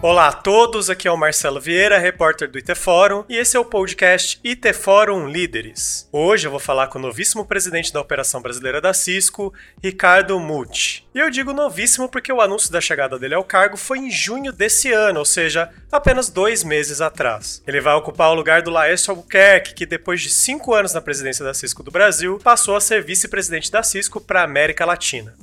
Olá a todos, aqui é o Marcelo Vieira, repórter do IT Fórum, e esse é o podcast IT Fórum Líderes. Hoje eu vou falar com o novíssimo presidente da Operação Brasileira da Cisco, Ricardo Mucci. E eu digo novíssimo porque o anúncio da chegada dele ao cargo foi em junho desse ano, ou seja, apenas dois meses atrás. Ele vai ocupar o lugar do Laércio Albuquerque, que depois de cinco anos na presidência da Cisco do Brasil, passou a ser vice-presidente da Cisco para a América Latina.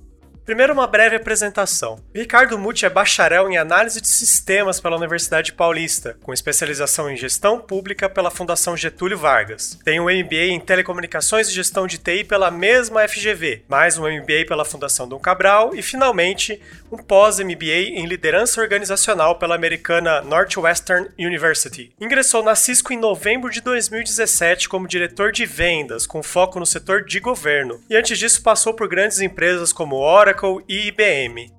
Primeiro, uma breve apresentação. Ricardo Muti é bacharel em análise de sistemas pela Universidade Paulista, com especialização em gestão pública pela Fundação Getúlio Vargas. Tem um MBA em telecomunicações e gestão de TI pela mesma FGV, mais um MBA pela Fundação Dom Cabral e, finalmente, um pós-MBA em liderança organizacional pela americana Northwestern University. Ingressou na Cisco em novembro de 2017 como diretor de vendas, com foco no setor de governo, e antes disso passou por grandes empresas como Oracle Oracle e IBM.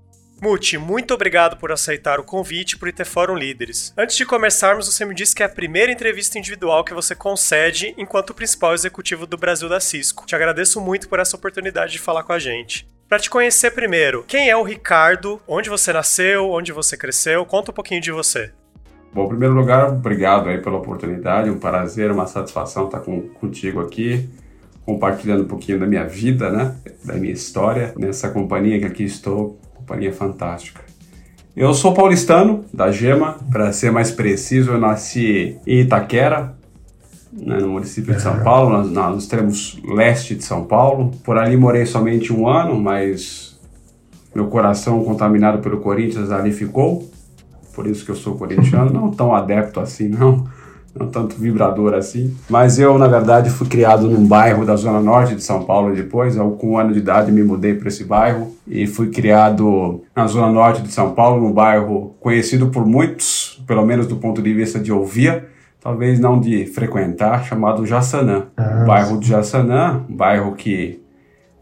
Muti, muito obrigado por aceitar o convite para o IT Fórum Líderes. Antes de começarmos, você me disse que é a primeira entrevista individual que você concede enquanto principal executivo do Brasil da Cisco. Te agradeço muito por essa oportunidade de falar com a gente. Para te conhecer primeiro, quem é o Ricardo? Onde você nasceu? Onde você cresceu? Conta um pouquinho de você. Bom, em primeiro lugar, obrigado aí pela oportunidade, um prazer, uma satisfação estar com, contigo aqui compartilhando um pouquinho da minha vida, né? Da minha história nessa companhia que aqui estou, companhia fantástica. Eu sou paulistano, da Gema, para ser mais preciso, eu nasci em Itaquera, né, no município de São Paulo, nos, nos extremos leste de São Paulo. Por ali morei somente um ano, mas meu coração contaminado pelo Corinthians ali ficou. Por isso que eu sou corintiano, não tão adepto assim, não não tanto vibrador assim. Mas eu, na verdade, fui criado num bairro da zona norte de São Paulo depois. Eu, com um ano de idade, me mudei para esse bairro e fui criado na zona norte de São Paulo, num bairro conhecido por muitos, pelo menos do ponto de vista de ouvir, talvez não de frequentar, chamado Jaçanã. Ah, bairro de Jaçanã, um bairro que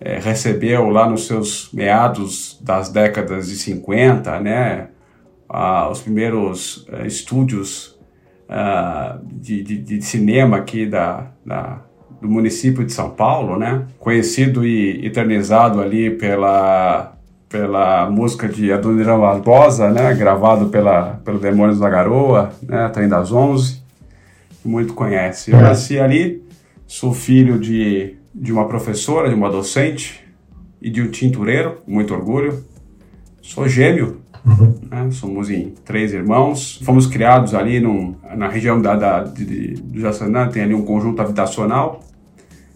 é, recebeu lá nos seus meados das décadas de 50, né, ah, os primeiros é, estúdios uh, de, de, de, cinema aqui da, da, do município de São Paulo, né? Conhecido e eternizado ali pela pela música de Adoniran Barbosa, né? Gravado pela pelo Demônios da Garoa, né? Trem das Onze, muito conhece. Eu nasci ali, sou filho de de uma professora, de uma docente e de um tintureiro, muito orgulho. Sou gêmeo, Uhum. Né? Somos em três irmãos. Fomos criados ali num, na região da, da, de, do Jaçanã, tem ali um conjunto habitacional.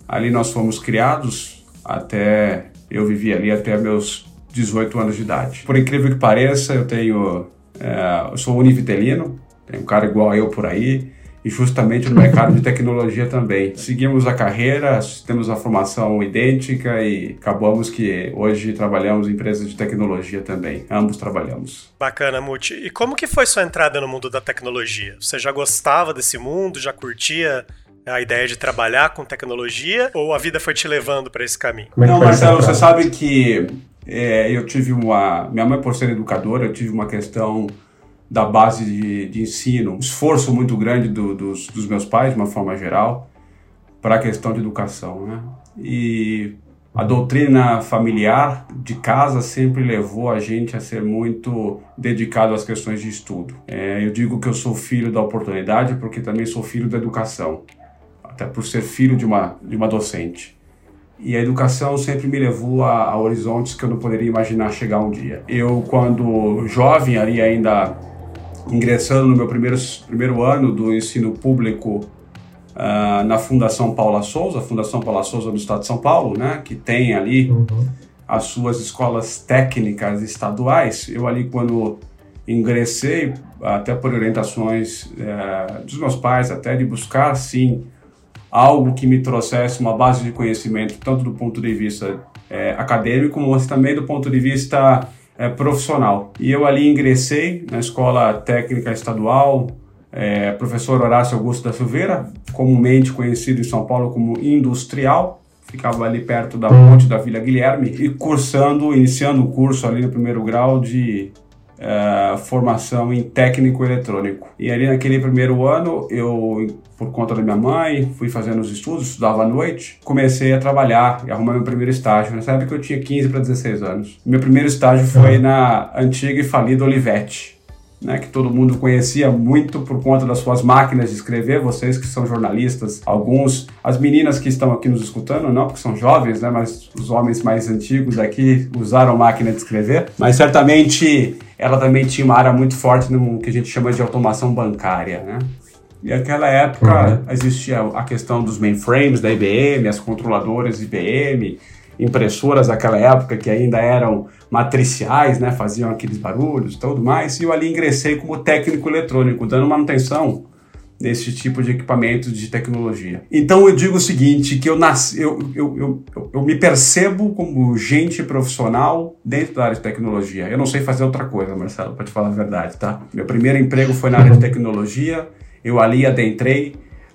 Ali nós fomos criados até. Eu vivi ali até meus 18 anos de idade. Por incrível que pareça, eu tenho. É, eu sou univitelino, tem um cara igual a eu por aí e justamente no mercado de tecnologia também. Seguimos a carreira, temos a formação idêntica e acabamos que hoje trabalhamos em empresas de tecnologia também. Ambos trabalhamos. Bacana, Muti. E como que foi sua entrada no mundo da tecnologia? Você já gostava desse mundo, já curtia a ideia de trabalhar com tecnologia ou a vida foi te levando para esse caminho? É Não, Marcelo, você sabe que é, eu tive uma. Minha mãe, por ser educadora, eu tive uma questão da base de, de ensino, um esforço muito grande do, dos, dos, meus pais, de uma forma geral, para a questão de educação. Né? E a doutrina familiar de casa sempre levou a gente a ser muito dedicado às questões de estudo. É, eu digo que eu sou filho da oportunidade porque também sou filho da educação, até por ser filho de uma, de uma docente. E a educação sempre me levou a, a horizontes que eu não poderia imaginar chegar um dia. Eu, quando jovem, ali ainda ingressando no meu primeiro, primeiro ano do ensino público uh, na Fundação Paula Souza, Fundação Paula Souza do Estado de São Paulo, né, que tem ali uhum. as suas escolas técnicas estaduais. Eu ali quando ingressei, até por orientações uh, dos meus pais, até de buscar sim algo que me trouxesse uma base de conhecimento tanto do ponto de vista uh, acadêmico, mas também do ponto de vista é, profissional. E eu ali ingressei na Escola Técnica Estadual, é, professor Horácio Augusto da Silveira, comumente conhecido em São Paulo como industrial, ficava ali perto da ponte da Vila Guilherme, e cursando, iniciando o curso ali no primeiro grau de uh, formação em técnico eletrônico. E ali naquele primeiro ano, eu, por conta da minha mãe, fui fazendo os estudos, estudava à noite, comecei a trabalhar e arrumar meu primeiro estágio. Nessa época eu tinha 15 para 16 anos. Meu primeiro estágio foi na antiga e falida Olivetti. né, que todo mundo conhecia muito por conta das suas máquinas de escrever, vocês que são jornalistas, alguns, as meninas que estão aqui nos escutando, não porque são jovens, né, mas os homens mais antigos aqui usaram máquina de escrever, mas certamente ela também tinha uma área muito forte no que a gente chama de automação bancária, né? E naquela época uhum. existia a questão dos mainframes da IBM, as controladoras IBM, impressoras daquela época que ainda eram matriciais, né, faziam aqueles barulhos e tudo mais, e eu ali ingressei como técnico eletrônico, dando manutenção nesse tipo de equipamento de tecnologia. Então eu digo o seguinte, que eu, nasci, eu, eu, eu, eu me percebo como gente profissional dentro da área de tecnologia. Eu não sei fazer outra coisa, Marcelo, para te falar a verdade, tá? Meu primeiro emprego foi na área de tecnologia, eu ali adentrei,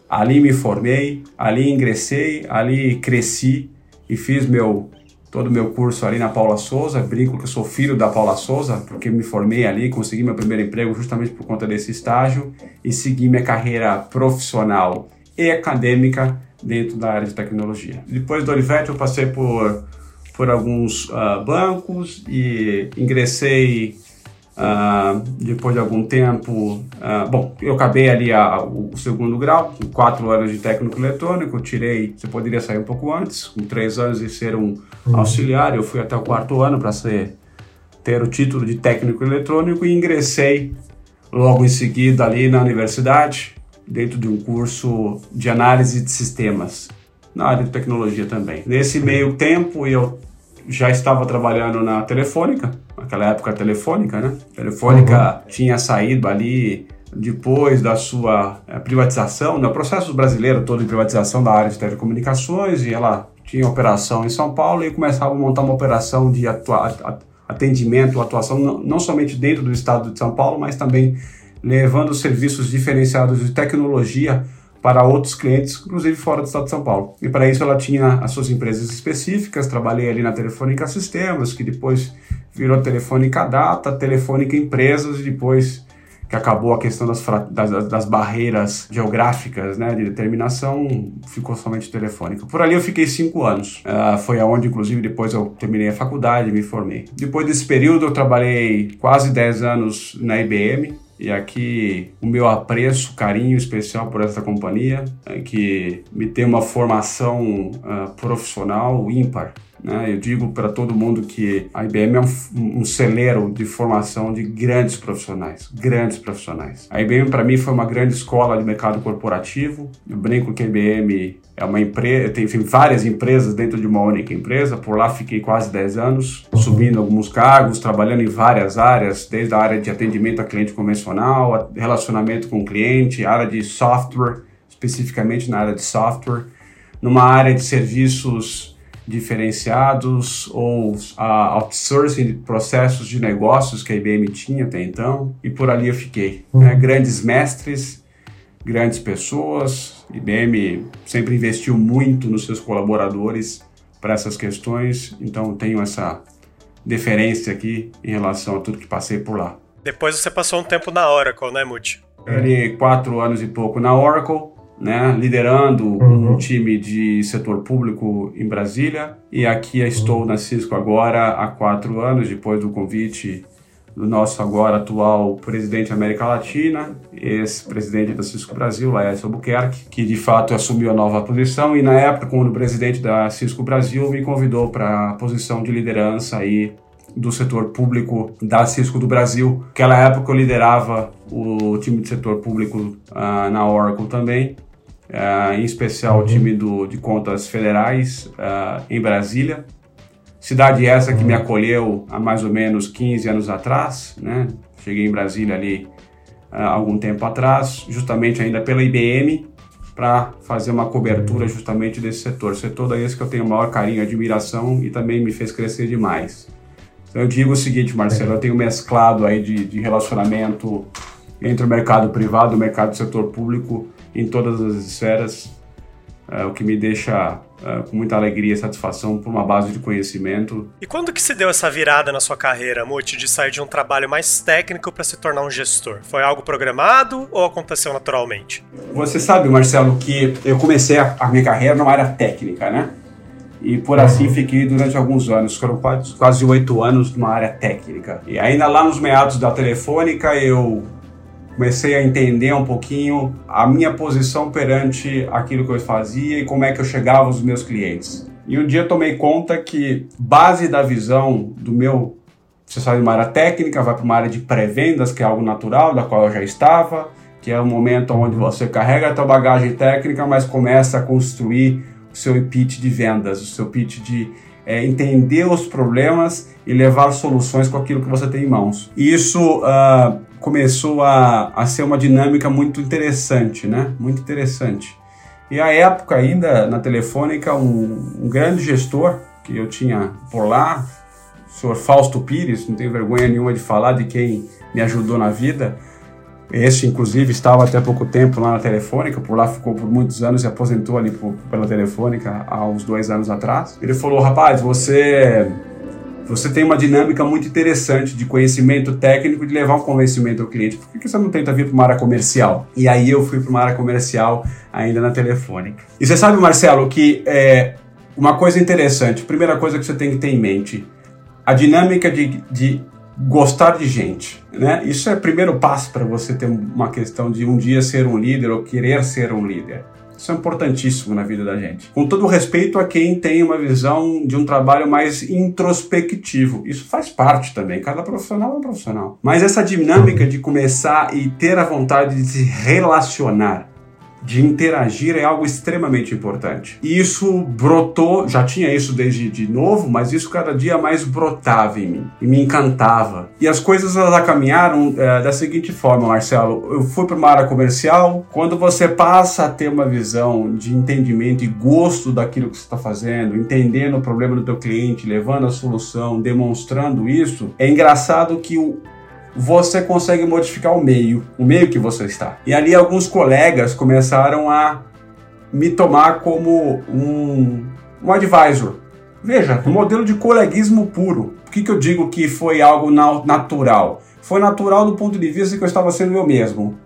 ali me formei, ali ingressei, ali cresci e fiz meu todo o meu curso ali na Paula Souza. Brinco que eu sou filho da Paula Souza, porque me formei ali, consegui meu primeiro emprego justamente por conta desse estágio e segui minha carreira profissional e acadêmica dentro da área de tecnologia. Depois do Olivetti, eu passei por, por alguns uh, bancos e ingressei Uh, depois de algum tempo, uh, bom, eu acabei ali a, o, o, segundo grau, com quatro anos de técnico eletrônico, tirei, você poderia sair um pouco antes, com três anos e ser um uhum. auxiliar, eu fui até o quarto ano para ser ter o título de técnico eletrônico e ingressei logo em seguida ali na universidade, dentro de um curso de análise de sistemas, na área de tecnologia também. Nesse meio tempo eu já estava trabalhando na Telefônica, naquela época Telefônica, né? Telefônica uhum. tinha saído ali depois da sua é, privatização, no né? processo brasileiro todo de privatização da área de telecomunicações, e ela tinha operação em São Paulo e começava a montar uma operação de atua atendimento, atuação não, não somente dentro do estado de São Paulo, mas também levando serviços diferenciados de tecnologia para outros clientes, inclusive fora do estado de São Paulo. E para isso ela tinha as suas empresas específicas, trabalhei ali na Telefônica Sistemas, que depois virou Telefônica Data, Telefônica Empresas e depois que acabou a questão das, das, das, barreiras geográficas né, de determinação, ficou somente telefônica. Por ali eu fiquei cinco anos. Uh, foi aonde, inclusive, depois eu terminei a faculdade me formei. Depois desse período, eu trabalhei quase dez anos na IBM, e aqui o meu apreço, carinho especial por essa companhia, é que me tem uma formação uh, profissional ímpar. Né? Eu digo para todo mundo que a IBM é um, um, celeiro de formação de grandes profissionais, grandes profissionais. A IBM para mim foi uma grande escola de mercado corporativo. Eu brinco que a IBM é uma empresa, tem enfim, várias empresas dentro de uma única empresa. Por lá fiquei quase 10 anos, subindo alguns cargos, trabalhando em várias áreas, desde a área de atendimento a cliente convencional, relacionamento com o cliente, área de software, especificamente na área de software, numa área de serviços diferenciados ou a outsourcing de processos de negócios que a IBM tinha até então, e por ali eu fiquei. Né? Uhum. Grandes mestres, grandes pessoas, IBM sempre investiu muito nos seus colaboradores para essas questões, então tenho essa deferência aqui em relação a tudo que passei por lá. Depois você passou um tempo na Oracle, né, Muti? Ali quatro anos e pouco na Oracle, né, liderando uhum. um time de setor público em Brasília. E aqui estou uhum. na Cisco agora há quatro anos, depois do convite do nosso agora atual presidente da América Latina, ex-presidente da Cisco Brasil, Laércio Albuquerque, que de fato assumiu a nova posição. E na época, quando presidente da Cisco Brasil me convidou para a posição de liderança aí do setor público da Cisco do Brasil. Naquela época eu liderava o time de setor público uh, na Oracle também, uh, em especial o time do, de contas federais uh, em Brasília. Cidade essa que me acolheu há mais ou menos 15 anos atrás, né? Cheguei em Brasília ali há algum tempo atrás, justamente ainda pela IBM, para fazer uma cobertura justamente desse setor. Setor da esse que eu tenho o maior carinho e admiração e também me fez crescer demais. Então eu digo o seguinte, Marcelo, eu tenho mesclado aí de, de relacionamento entre o mercado privado e o mercado do setor público em todas as esferas, é, o que me deixa é, com muita alegria e satisfação por uma base de conhecimento. E quando que se deu essa virada na sua carreira, Muti, de sair de um trabalho mais técnico para se tornar um gestor? Foi algo programado ou aconteceu naturalmente? Você sabe, Marcelo, que eu comecei a, a minha carreira numa área técnica, né? e por assim fiquei durante alguns anos, foram quase oito anos numa área técnica. E ainda lá nos meados da telefônica eu comecei a entender um pouquinho a minha posição perante aquilo que eu fazia e como é que eu chegava aos meus clientes. E um dia tomei conta que base da visão do meu você sai de uma área técnica, vai para uma área de pré-vendas, que é algo natural, da qual eu já estava, que é o momento onde você carrega a tua bagagem técnica, mas começa a construir o seu pitch de vendas, o seu pitch de é, entender os problemas e levar soluções com aquilo que você tem em mãos. Isso uh, começou a, a ser uma dinâmica muito interessante, né? Muito interessante. E a época ainda na Telefônica, um, um grande gestor que eu tinha por lá, o senhor Fausto Pires, não tenho vergonha nenhuma de falar de quem me ajudou na vida, esse, inclusive, estava até pouco tempo lá na Telefônica, por lá ficou por muitos anos e aposentou ali por, pela Telefônica há uns dois anos atrás. Ele falou: rapaz, você. Você tem uma dinâmica muito interessante de conhecimento técnico de levar um convencimento ao cliente. Por que você não tenta vir para uma área comercial? E aí eu fui para uma área comercial ainda na Telefônica. E você sabe, Marcelo, que é uma coisa interessante, primeira coisa que você tem que ter em mente, a dinâmica de, de gostar de gente, né? Isso é o primeiro passo para você ter uma questão de um dia ser um líder ou querer ser um líder. Isso é importantíssimo na vida da gente. Com todo respeito a quem tem uma visão de um trabalho mais introspectivo. Isso faz parte também. Cada profissional é um profissional. Mas essa dinâmica de começar e ter a vontade de se relacionar de interagir é algo extremamente importante. E isso brotou, já tinha isso desde de novo, mas isso cada dia mais brotava em mim e me encantava. E as coisas elas caminharam é, da seguinte forma, Marcelo. Eu fui para uma área comercial. Quando você passa a ter uma visão de entendimento e gosto daquilo que você está fazendo, entendendo o problema do teu cliente, levando a solução, demonstrando isso, é engraçado que o, você consegue modificar o meio, o meio que você está. E ali alguns colegas começaram a me tomar como um, um advisor. Veja, um modelo de coleguismo puro. Por que, que eu digo que foi algo natural? Foi natural do ponto de vista que eu estava sendo eu mesmo,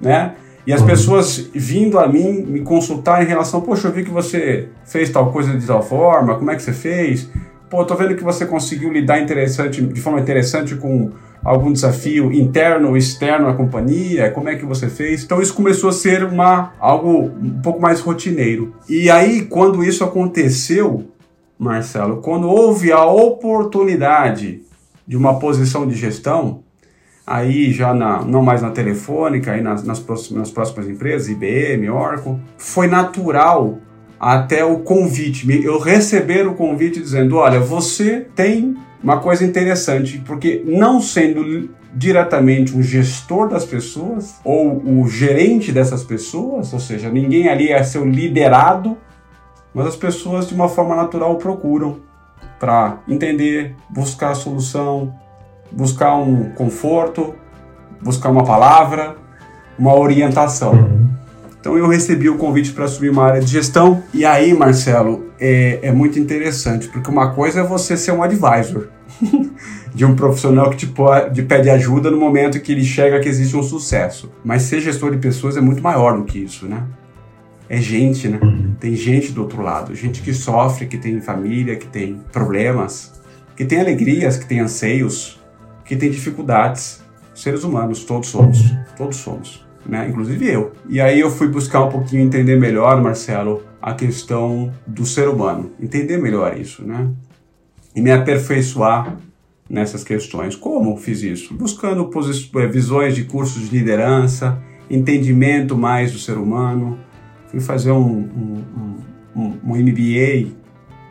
né? E as uhum. pessoas vindo a mim me consultar em relação, poxa, eu vi que você fez tal coisa de tal forma, como é que você fez? Pô, tô vendo que você conseguiu lidar interessante, de forma interessante com algum desafio interno ou externo à companhia? Como é que você fez? Então isso começou a ser uma algo um pouco mais rotineiro. E aí quando isso aconteceu, Marcelo, quando houve a oportunidade de uma posição de gestão, aí já na, não mais na telefônica, aí nas, nas, próximas, nas próximas empresas, IBM, Oracle, foi natural até o convite, eu receber o convite dizendo, olha, você tem uma coisa interessante, porque não sendo diretamente um gestor das pessoas ou o gerente dessas pessoas, ou seja, ninguém ali é seu liderado, mas as pessoas de uma forma natural procuram para entender, buscar a solução, buscar um conforto, buscar uma palavra, uma orientação. Então eu recebi o convite para assumir uma área de gestão. E aí, Marcelo, é, é muito interessante, porque uma coisa é você ser um advisor de um profissional que te, pode, pede ajuda no momento que ele chega que existe um sucesso. Mas ser gestor de pessoas é muito maior do que isso, né? É gente, né? Uhum. Tem gente do outro lado, gente que sofre, que tem família, que tem problemas, que tem alegrias, que tem anseios, que tem dificuldades. Seres humanos, todos somos, uhum. todos somos né? Inclusive eu. E aí eu fui buscar um pouquinho entender melhor, Marcelo, a questão do ser humano, entender melhor isso, né? E me aperfeiçoar nessas questões. Como fiz isso? Buscando eh, visões de cursos de liderança, entendimento mais do ser humano. Fui fazer um, um, um, um MBA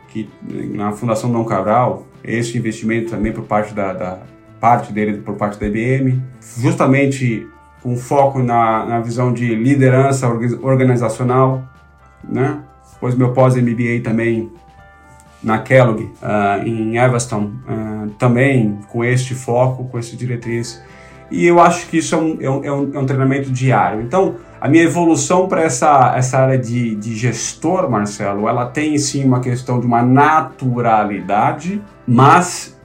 que, na Fundação Dom Cabral, esse investimento também por parte da, da parte dele por parte da IBM, justamente com foco na, na visão de liderança organizacional, né? Depois meu pós-MBA também na Kellogg, uh, em Evanston, uh, também com este foco, com esse diretriz. E eu acho que isso é é um, é um, é um treinamento diário. Então, a minha evolução para essa, essa área de, de gestor, Marcelo, ela tem sim uma questão de uma naturalidade, mas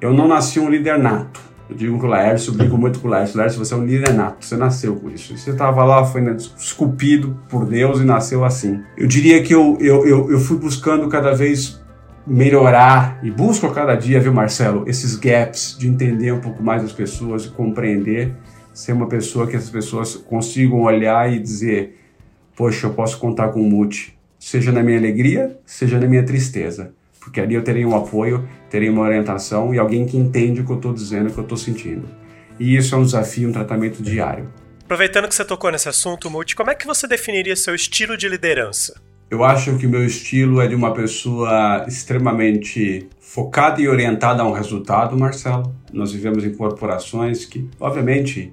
eu não nasci um líder nato Eu digo com o Laércio, brigo muito com o Laércio. Laércio, você é um líder nato, você nasceu com isso. Você estava lá, foi esculpido por Deus e nasceu assim. Eu diria que eu, eu, eu, eu fui buscando cada vez melhorar e busco a cada dia, viu, Marcelo, esses gaps de entender um pouco mais as pessoas compreender, ser uma pessoa que as pessoas consigam olhar e dizer: Poxa, eu posso contar com o Mute, seja na minha alegria, seja na minha tristeza porque ali eu terei um apoio, terei uma orientação e alguém que entende o que eu estou dizendo, o que eu estou sentindo. E isso é um desafio, um tratamento diário. Aproveitando que você tocou nesse assunto, Multi, como é que você definiria seu estilo de liderança? Eu acho que o meu estilo é de uma pessoa extremamente focada e orientada a um resultado, Marcelo. Nós vivemos em corporações que, obviamente,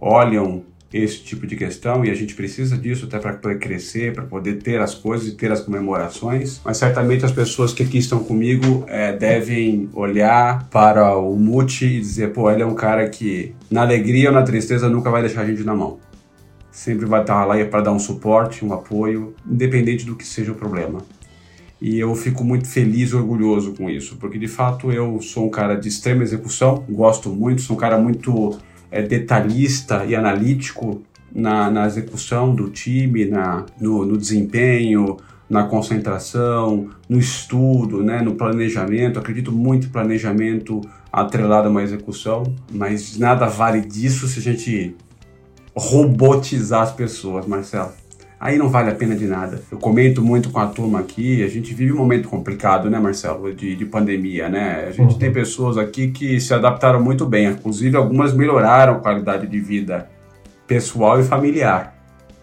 olham esse tipo de questão e a gente precisa disso até para crescer, para poder ter as coisas e ter as comemorações. Mas certamente as pessoas que aqui estão comigo é, devem olhar para o Muti e dizer: pô, ele é um cara que na alegria ou na tristeza nunca vai deixar a gente na mão. Sempre vai estar lá para dar um suporte, um apoio, independente do que seja o problema. E eu fico muito feliz e orgulhoso com isso, porque de fato eu sou um cara de extrema execução, gosto muito, sou um cara muito é, detalhista e analítico na, na execução do time, na, no, no desempenho, na concentração, no estudo, né, no planejamento. Acredito muito em planejamento atrelado a uma execução, mas nada vale disso se a gente robotizar as pessoas, Marcelo aí não vale a pena de nada. Eu comento muito com a turma aqui, a gente vive um momento complicado, né, Marcelo, de, de pandemia, né? A gente uhum. tem pessoas aqui que se adaptaram muito bem, inclusive algumas melhoraram a qualidade de vida pessoal e familiar,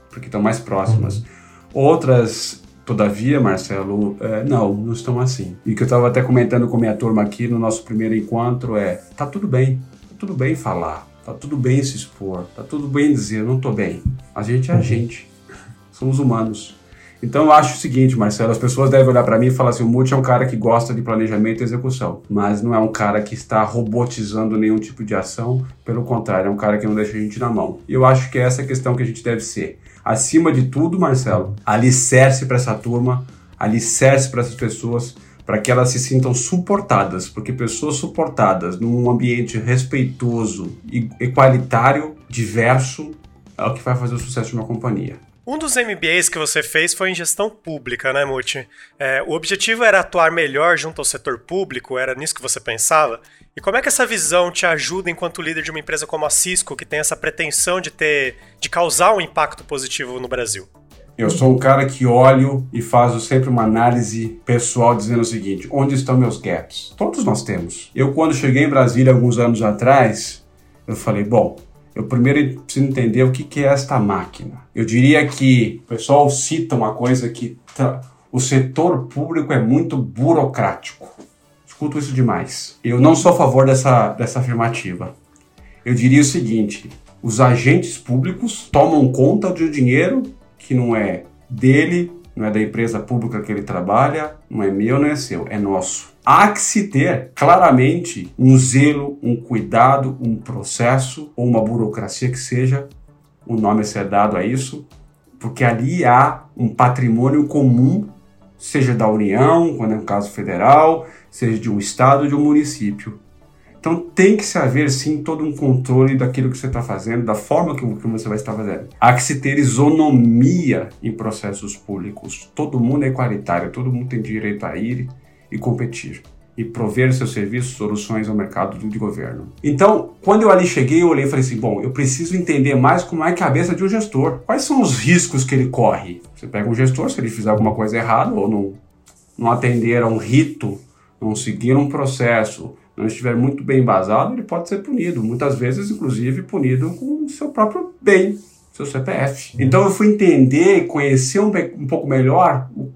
porque estão mais próximas. Uhum. Outras Todavia, Marcelo, é, não, não estão assim. E que eu estava até comentando com minha turma aqui no nosso primeiro encontro é: tá tudo bem, tá tudo bem falar, tá tudo bem se expor, tá tudo bem dizer, não tô bem. A gente é a uhum. gente somos humanos. Então eu acho o seguinte, Marcelo, as pessoas devem olhar para mim e falar assim, o Multi é um cara que gosta de planejamento e execução, mas não é um cara que está robotizando nenhum tipo de ação, pelo contrário, é um cara que não deixa a gente na mão. E eu acho que é essa a questão que a gente deve ser. Acima de tudo, Marcelo, alicerce para essa turma, alicerce para essas pessoas, para que elas se sintam suportadas, porque pessoas suportadas num ambiente respeitoso equalitário, diverso, é o que vai fazer o sucesso de uma companhia. Um dos MBAs que você fez foi em gestão pública, né, Muti? É, o objetivo era atuar melhor junto ao setor público, era nisso que você pensava? E como é que essa visão te ajuda enquanto líder de uma empresa como a Cisco, que tem essa pretensão de ter, de causar um impacto positivo no Brasil? Eu sou um cara que olho e faço sempre uma análise pessoal dizendo o seguinte: onde estão meus gaps? Todos nós temos. Eu, quando cheguei em Brasília alguns anos atrás, eu falei, bom, eu primeiro preciso entender o que, é esta máquina. Eu diria que o pessoal cita uma coisa que o setor público é muito burocrático. Escuto isso demais. Eu não sou a favor dessa, dessa afirmativa. Eu diria o seguinte: os agentes públicos tomam conta de um dinheiro que não é dele, não é da empresa pública que ele trabalha, não é meu, não é seu, é nosso. Há que se ter claramente um zelo, um cuidado, um processo ou uma burocracia que seja o nome a ser dado a isso, porque ali há um patrimônio comum, seja da União, quando é um caso federal, seja de um estado ou de um município. Então tem que se haver sim todo um controle daquilo que você está fazendo, da forma que, você vai estar fazendo. Há que se ter isonomia em processos públicos. Todo mundo é igualitário, todo mundo tem direito a ir e competir e prover seus serviços, soluções ao mercado de governo. Então, quando eu ali cheguei, eu olhei e falei assim: bom, eu preciso entender mais como é a cabeça de um gestor. Quais são os riscos que ele corre? Você pega um gestor, se ele fizer alguma coisa errada ou não, não atender a um rito, não seguir um processo, não estiver muito bem embasado, ele pode ser punido. Muitas vezes, inclusive, punido com o seu próprio bem, seu CPF. Então eu fui entender e conhecer um, um, pouco melhor o,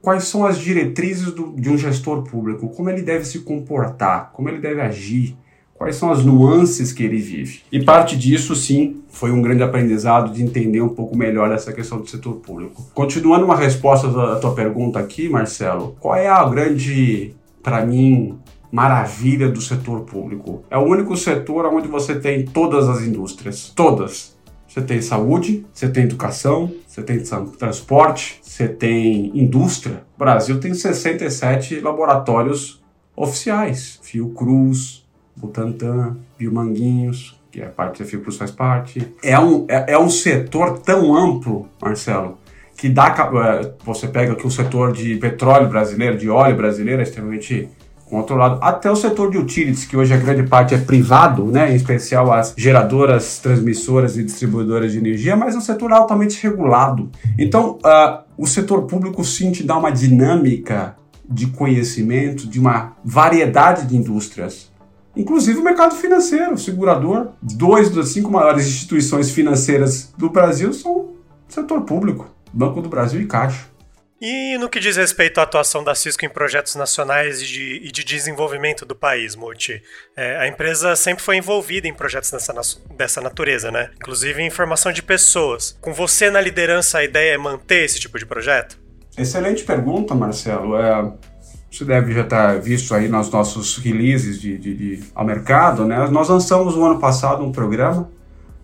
quais são as diretrizes do, de um gestor público, como ele deve se comportar, como ele deve agir, quais são as nuances que ele vive. E parte disso, sim, foi um grande aprendizado de entender um pouco melhor essa questão do setor público. Continuando uma resposta da tua pergunta aqui, Marcelo, qual é a grande, para mim, maravilha do setor público. É o único setor onde você tem todas as indústrias, todas. Você tem saúde, você tem educação, você tem transporte, você tem indústria. O Brasil tem 67 laboratórios oficiais, Fiocruz, Butantan, Biomanguinhos, que a parte da Fiocruz faz parte. É um, é, é um setor tão amplo, Marcelo, que dá. É, você pega aqui o setor de petróleo brasileiro, de óleo brasileiro, é extremamente controlado. Até o setor de utilities, que hoje a grande parte é privado, né, em especial as geradoras, transmissoras e distribuidoras de energia, mas um setor altamente regulado. Então, uh, o setor público sim te dá uma dinâmica de conhecimento de uma variedade de indústrias. Inclusive o mercado financeiro, o segurador. Dois das cinco maiores instituições financeiras do Brasil são setor público. Banco do Brasil e Caixa. E no que diz respeito à atuação da Cisco em projetos nacionais e de, e de desenvolvimento do país, Muti, é, a empresa sempre foi envolvida em projetos dessa, dessa natureza, né? Inclusive em formação de pessoas. Com você na liderança, a ideia é manter esse tipo de projeto? Excelente pergunta, Marcelo. É, você deve já estar visto aí nos nossos releases de, de, de, ao mercado, né? Nós lançamos no ano passado um programa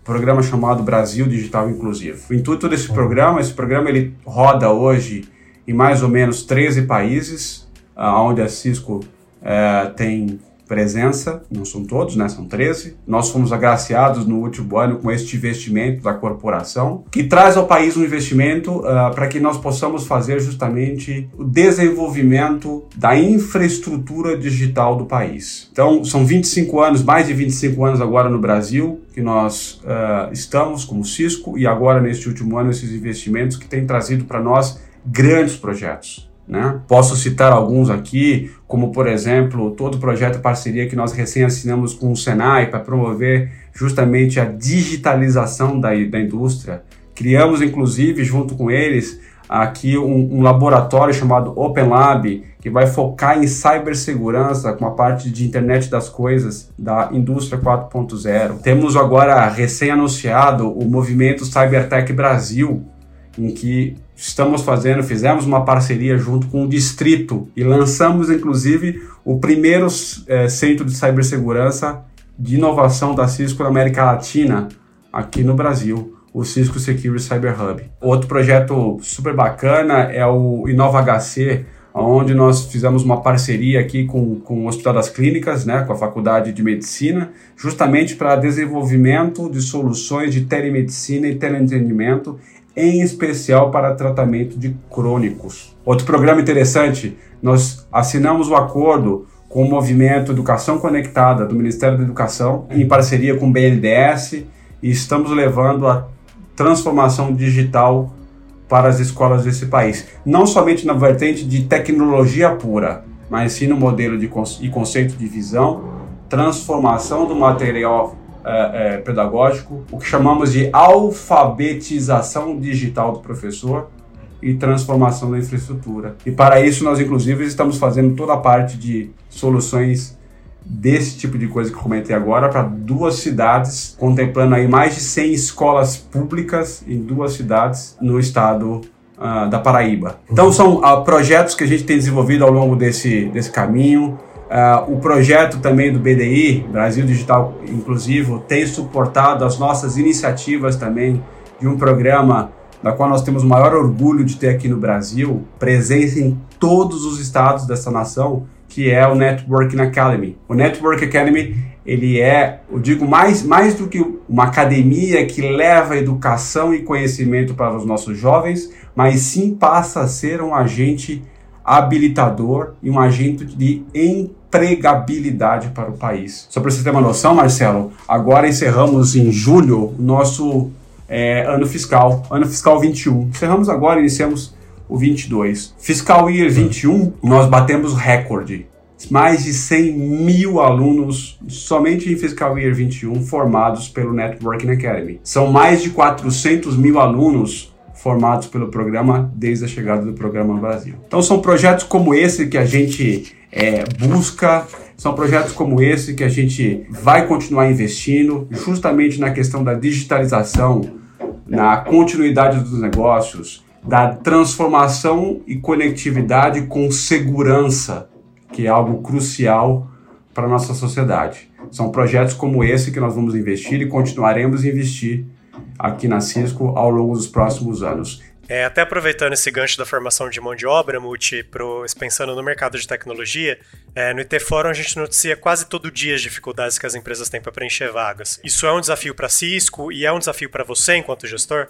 programa chamado Brasil Digital Inclusivo. O intuito desse programa, esse programa ele roda hoje em mais ou menos 13 países, uh, onde a Cisco uh, tem presença, não são todos, né? São 13. Nós fomos agraciados no último ano com este investimento da corporação, que traz ao país um investimento uh, para que nós possamos fazer justamente o desenvolvimento da infraestrutura digital do país. Então, são 25 anos, mais de 25 anos agora no Brasil, que nós uh, estamos como Cisco, e agora, neste último ano, esses investimentos que têm trazido para nós grandes projetos. Né? Posso citar alguns aqui, como por exemplo, todo o projeto parceria que nós recém assinamos com o Senai para promover justamente a digitalização da, da indústria. Criamos, inclusive, junto com eles, aqui um, um, laboratório chamado Open Lab, que vai focar em cibersegurança com a parte de internet das coisas da indústria 4.0. Temos agora recém-anunciado o movimento Cybertech Brasil, em que estamos fazendo, fizemos uma parceria junto com o Distrito e lançamos inclusive o primeiro é, centro de cibersegurança de inovação da Cisco na América Latina, aqui no Brasil, o Cisco Security Cyber Hub. Outro projeto super bacana é o Inova HC, onde nós fizemos uma parceria aqui com, com o Hospital das Clínicas, né, com a Faculdade de Medicina, justamente para desenvolvimento de soluções de telemedicina e teleentendimento em especial para tratamento de crônicos. Outro programa interessante, nós assinamos o um acordo com o movimento Educação Conectada do Ministério da Educação, em parceria com o BNDES, e estamos levando a transformação digital para as escolas desse país. Não somente na vertente de tecnologia pura, mas sim no modelo de e conceito de visão, transformação do material é, é, pedagógico, o que chamamos de alfabetização digital do professor e transformação da infraestrutura. E para isso nós inclusive estamos fazendo toda a parte de soluções desse tipo de coisa que eu comentei agora para duas cidades, contemplando aí mais de 100 escolas públicas em duas cidades no estado uh, da Paraíba. Então são uh, projetos que a gente tem desenvolvido ao longo desse, desse caminho. Uh, o projeto também do BDI, Brasil Digital Inclusivo, tem suportado as nossas iniciativas também de um programa da qual nós temos o maior orgulho de ter aqui no Brasil, presença em todos os estados dessa nação, que é o Networking Academy. O Network Academy, ele é, eu digo, mais, mais do que uma academia que leva educação e conhecimento para os nossos jovens, mas sim passa a ser um agente habilitador e um agente de empregabilidade para o país. Só para você ter uma noção, Marcelo, agora encerramos em julho o nosso é, ano fiscal, ano fiscal 21. Encerramos agora, iniciamos o 22. Fiscal Year 21, nós batemos recorde. Mais de 100 mil alunos somente em Fiscal Year 21 formados pelo Networking Academy. São mais de 400 mil alunos formados pelo programa desde a chegada do programa no Brasil. Então são projetos como esse que a gente é, busca, são projetos como esse que a gente vai continuar investindo justamente na questão da digitalização, na continuidade dos negócios, da transformação e conectividade com segurança, que é algo crucial para a nossa sociedade. São projetos como esse que nós vamos investir e continuaremos a investir aqui na Cisco ao longo dos próximos anos. É, até aproveitando esse gancho da formação de mão de obra, Multi, pro, pensando no mercado de tecnologia, é, no IT Fórum a gente noticia quase todo dia as dificuldades que as empresas têm para preencher vagas. Isso é um desafio para a Cisco e é um desafio para você enquanto gestor?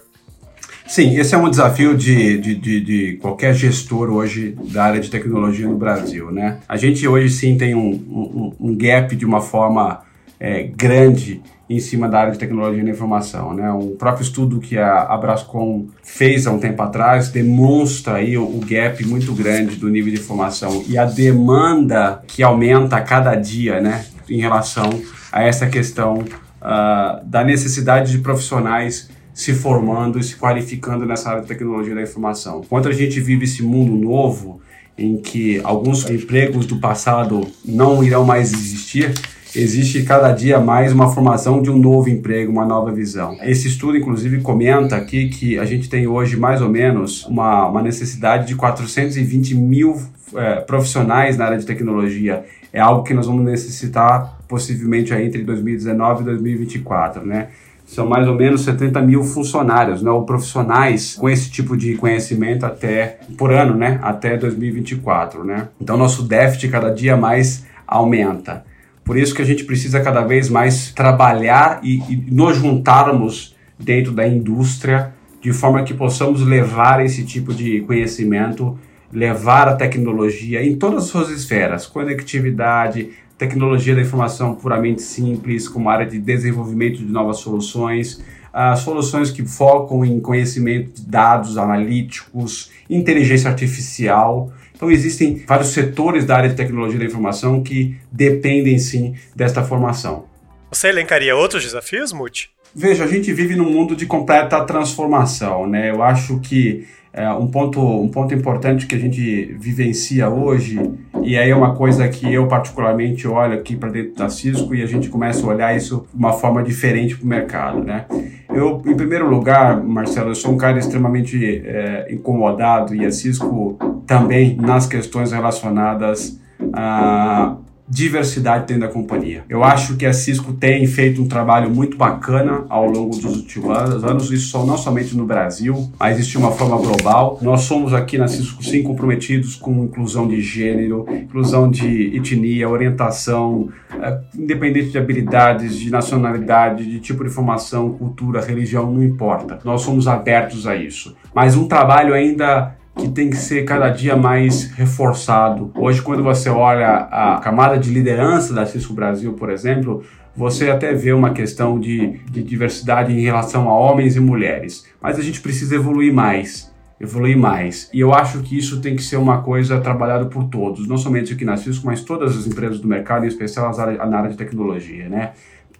Sim, esse é um desafio de, de, de, de, qualquer gestor hoje da área de tecnologia no Brasil. Né? A gente hoje sim tem um, um, um gap de uma forma é, grande em cima da área de tecnologia da informação. Né? Um próprio estudo que a Abrascom fez há um tempo atrás demonstra aí o, o, gap muito grande do nível de informação e a demanda que aumenta a cada dia né? em relação a essa questão uh, da necessidade de profissionais se formando e se qualificando nessa área de tecnologia da informação. Enquanto a gente vive esse mundo novo, em que alguns empregos do passado não irão mais existir, existe cada dia mais uma formação de um novo emprego, uma nova visão. Esse estudo, inclusive, comenta aqui que a gente tem hoje mais ou menos uma, uma necessidade de 420 mil é, profissionais na área de tecnologia. É algo que nós vamos necessitar possivelmente aí entre 2019 e 2024, né? São mais ou menos 70 mil funcionários, né, ou profissionais com esse tipo de conhecimento até por ano, né, até 2024, né. Então nosso déficit cada dia mais aumenta. Por isso que a gente precisa cada vez mais trabalhar e, e nos juntarmos dentro da indústria de forma que possamos levar esse tipo de conhecimento, levar a tecnologia em todas as suas esferas, conectividade, tecnologia da informação puramente simples, como área de desenvolvimento de novas soluções, uh, soluções que focam em conhecimento de dados analíticos, inteligência artificial. Então, existem vários setores da área de tecnologia da informação que dependem sim desta formação. Você elencaria outros desafios, Muti? Veja, a gente vive num mundo de completa transformação, né? Eu acho que é, um, ponto, um ponto importante que a gente vivencia hoje, e aí é uma coisa que eu particularmente olho aqui para dentro da Cisco e a gente começa a olhar isso de uma forma diferente para o mercado, né? Eu, em primeiro lugar, Marcelo, eu sou um cara extremamente é, incomodado e a Cisco também nas questões relacionadas a diversidade dentro da companhia. Eu acho que a Cisco tem feito um trabalho muito bacana ao longo dos últimos anos, isso não somente no Brasil, mas existe uma forma global. Nós somos aqui na Cisco sim comprometidos com inclusão de gênero, inclusão de etnia, orientação, eh, independente de habilidades, de nacionalidade, de tipo de formação, cultura, religião, não importa. Nós somos abertos a isso. Mas um trabalho ainda que tem que ser cada dia mais reforçado. Hoje, quando você olha a camada de liderança da Cisco Brasil, por exemplo, você até vê uma questão de, de diversidade em relação a homens e mulheres, mas a gente precisa evoluir mais evoluir mais. E eu acho que isso tem que ser uma coisa trabalhada por todos, não somente aqui na Cisco, mas todas as empresas do mercado, em especial as áreas, na área de tecnologia, né?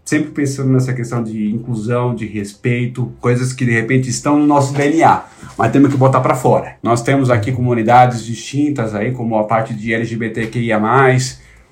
Sempre pensando nessa questão de inclusão, de respeito, coisas que de repente estão no nosso DNA mas temos que botar para fora. Nós temos aqui comunidades distintas aí, como a parte de LGBTQIA+,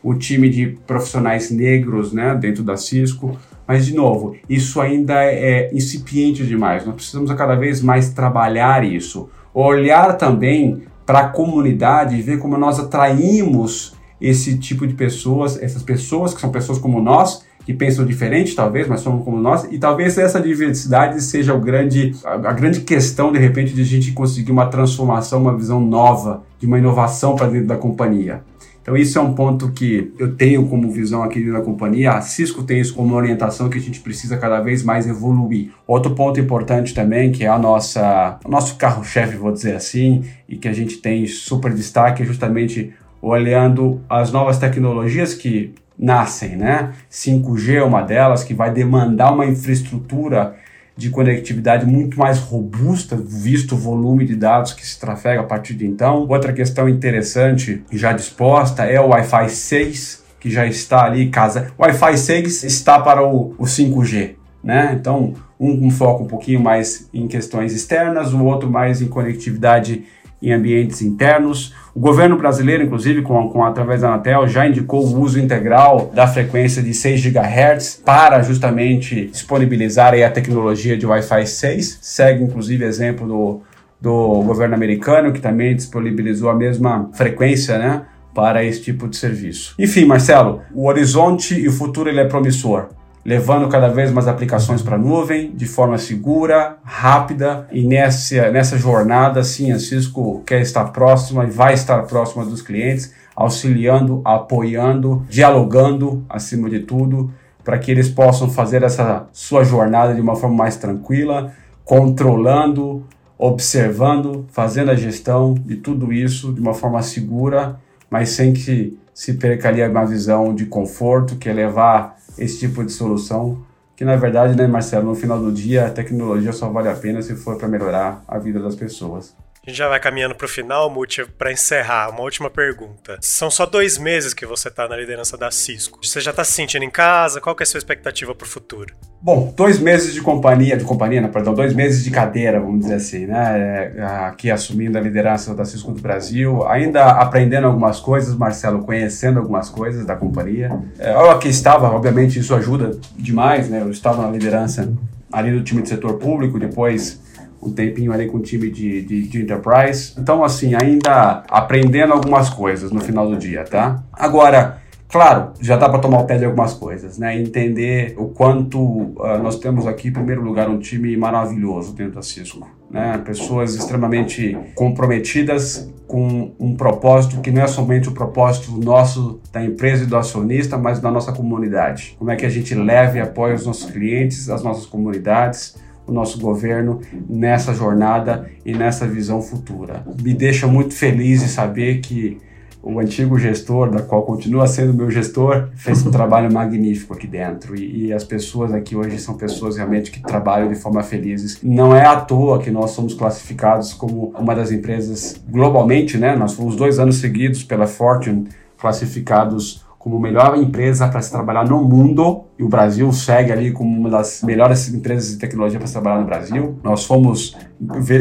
o time de profissionais negros, né, dentro da Cisco, mas de novo, isso ainda é incipiente demais. Nós precisamos cada vez mais trabalhar isso, olhar também para a comunidade e ver como nós atraímos esse tipo de pessoas, essas pessoas que são pessoas como nós, que pensam diferente, talvez, mas somos como nós, e talvez essa diversidade seja o grande, a, a grande questão, de repente, de a gente conseguir uma transformação, uma visão nova, de uma inovação para dentro da companhia. Então, isso é um ponto que eu tenho como visão aqui dentro da companhia. A Cisco tem isso como orientação que a gente precisa cada vez mais evoluir. Outro ponto importante também, que é a nossa, o nosso carro-chefe, vou dizer assim, e que a gente tem super destaque, é justamente olhando as novas tecnologias que nascem, né? 5G é uma delas que vai demandar uma infraestrutura de conectividade muito mais robusta, visto o volume de dados que se trafega a partir de então. Outra questão interessante já disposta é o Wi-Fi 6, que já está ali casa. O Wi-Fi 6 está para o, o 5G, né? Então, um com foco um pouquinho mais em questões externas, o outro mais em conectividade em ambientes internos. O governo brasileiro, inclusive, com, com, através da Anatel, já indicou o uso integral da frequência de 6 GHz para justamente disponibilizar a tecnologia de Wi-Fi 6. Segue, inclusive, exemplo do, do governo americano, que também disponibilizou a mesma frequência, né? Para esse tipo de serviço. Enfim, Marcelo, o horizonte e o futuro ele é promissor. Levando cada vez mais aplicações para a nuvem de forma segura, rápida e nessa, nessa jornada, sim, a Cisco quer estar próxima e vai estar próxima dos clientes, auxiliando, apoiando, dialogando acima de tudo, para que eles possam fazer essa sua jornada de uma forma mais tranquila, controlando, observando, fazendo a gestão de tudo isso de uma forma segura, mas sem que se perca ali uma visão de conforto, que é levar esse tipo de solução, que na verdade, né, Marcelo, no final do dia, a tecnologia só vale a pena se for para melhorar a vida das pessoas. A gente já vai caminhando para o final, Muti, para encerrar, uma última pergunta. São só dois meses que você está na liderança da Cisco. Você já está se sentindo em casa? Qual que é a sua expectativa para o futuro? Bom, dois meses de companhia, de companhia, não, perdão, dois meses de cadeira, vamos dizer assim, né? É, aqui assumindo a liderança da Cisco do Brasil, ainda aprendendo algumas coisas, Marcelo, conhecendo algumas coisas da companhia. É, eu aqui estava, obviamente isso ajuda demais, né? Eu estava na liderança ali do time de setor público, depois um tempinho ali com o time de, de, de, enterprise. Então, assim, ainda aprendendo algumas coisas no final do dia, tá? Agora, claro, já dá para tomar o pé de algumas coisas, né? Entender o quanto uh, nós temos aqui, em primeiro lugar, um time maravilhoso dentro da Cisco. Né? Pessoas extremamente comprometidas com um propósito que não é somente o propósito nosso da empresa e do acionista, mas da nossa comunidade. Como é que a gente leva e apoia os nossos clientes, as nossas comunidades, o nosso governo nessa jornada e nessa visão futura. Me deixa muito feliz de saber que o antigo gestor, da qual continua sendo meu gestor, fez um trabalho magnífico aqui dentro. E, e, as pessoas aqui hoje são pessoas realmente que trabalham de forma felizes. Não é à toa que nós somos classificados como uma das empresas globalmente, né? Nós fomos dois anos seguidos pela Fortune classificados como melhor empresa para se trabalhar no mundo, e o Brasil segue ali como uma das melhores empresas de tecnologia para se trabalhar no Brasil. Nós fomos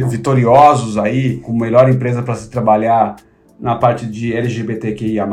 vitoriosos aí como melhor empresa para se trabalhar na parte de LGBTQIA+,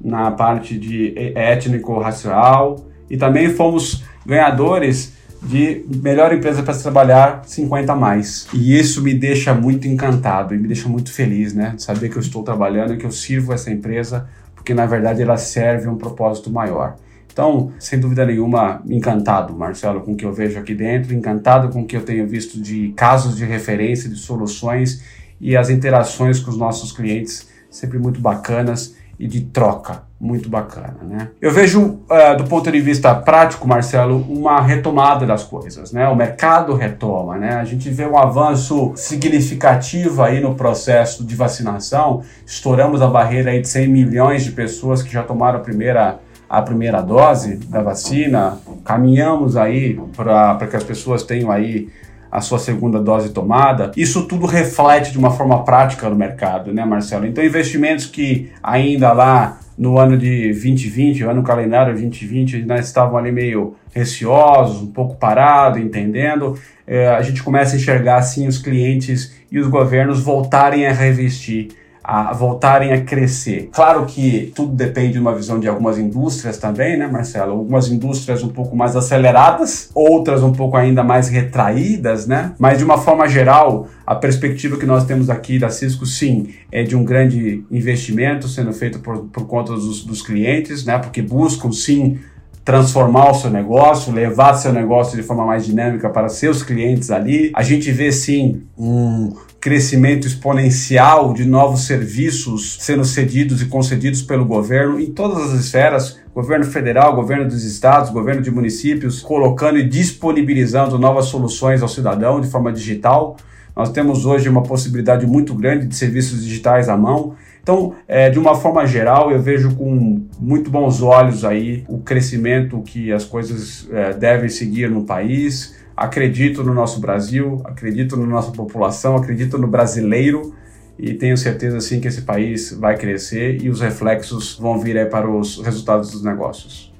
na parte de étnico-racial, e também fomos ganhadores de melhor empresa para se trabalhar 50 mais. E isso me deixa muito encantado e me deixa muito feliz, né? De saber que eu estou trabalhando e que eu sirvo essa empresa porque na verdade ela serve a um propósito maior. Então, sem dúvida nenhuma, encantado, Marcelo, com o que eu vejo aqui dentro, encantado com o que eu tenho visto de casos de referência, de soluções e as interações com os nossos clientes sempre muito bacanas e de troca muito bacana, né? Eu vejo uh, do ponto de vista prático, Marcelo, uma retomada das coisas, né? O mercado retoma, né? A gente vê um avanço significativo aí no processo de vacinação. Estouramos a barreira aí de 100 milhões de pessoas que já tomaram a primeira a primeira dose da vacina. Caminhamos aí para que as pessoas tenham aí a sua segunda dose tomada. Isso tudo reflete de uma forma prática no mercado, né, Marcelo? Então, investimentos que ainda lá no ano de 2020, o ano calendário 2020, nós estávamos ali meio receosos, um pouco parados, entendendo. É, a gente começa a enxergar assim os clientes e os governos voltarem a revestir a voltarem a crescer. Claro que tudo depende de uma visão de algumas indústrias também, né, Marcelo? Algumas indústrias um pouco mais aceleradas, outras um pouco ainda mais retraídas, né? Mas de uma forma geral, a perspectiva que nós temos aqui da Cisco, sim, é de um grande investimento sendo feito por, por conta dos, dos clientes, né? Porque buscam, sim, transformar o seu negócio, levar seu negócio de forma mais dinâmica para seus clientes ali. A gente vê sim um crescimento exponencial de novos serviços sendo cedidos e concedidos pelo governo em todas as esferas, governo federal, governo dos estados, governo de municípios, colocando e disponibilizando novas soluções ao cidadão de forma digital. Nós temos hoje uma possibilidade muito grande de serviços digitais à mão. Então, é, de uma forma geral, eu vejo com muito bons olhos aí o crescimento que as coisas é, devem seguir no país, acredito no nosso Brasil, acredito na nossa população, acredito no brasileiro e tenho certeza sim que esse país vai crescer e os reflexos vão vir aí para os resultados dos negócios.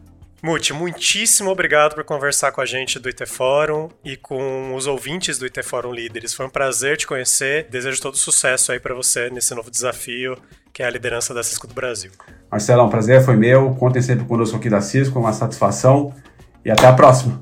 Muti, muitíssimo obrigado por conversar com a gente do IT Fórum e com os ouvintes do IT Fórum Líderes. Foi um prazer te conhecer. Desejo todo sucesso aí para você nesse novo desafio que é a liderança da Cisco do Brasil. Marcelo, um prazer foi meu. Contem sempre conosco aqui da Cisco, uma satisfação e até a próxima.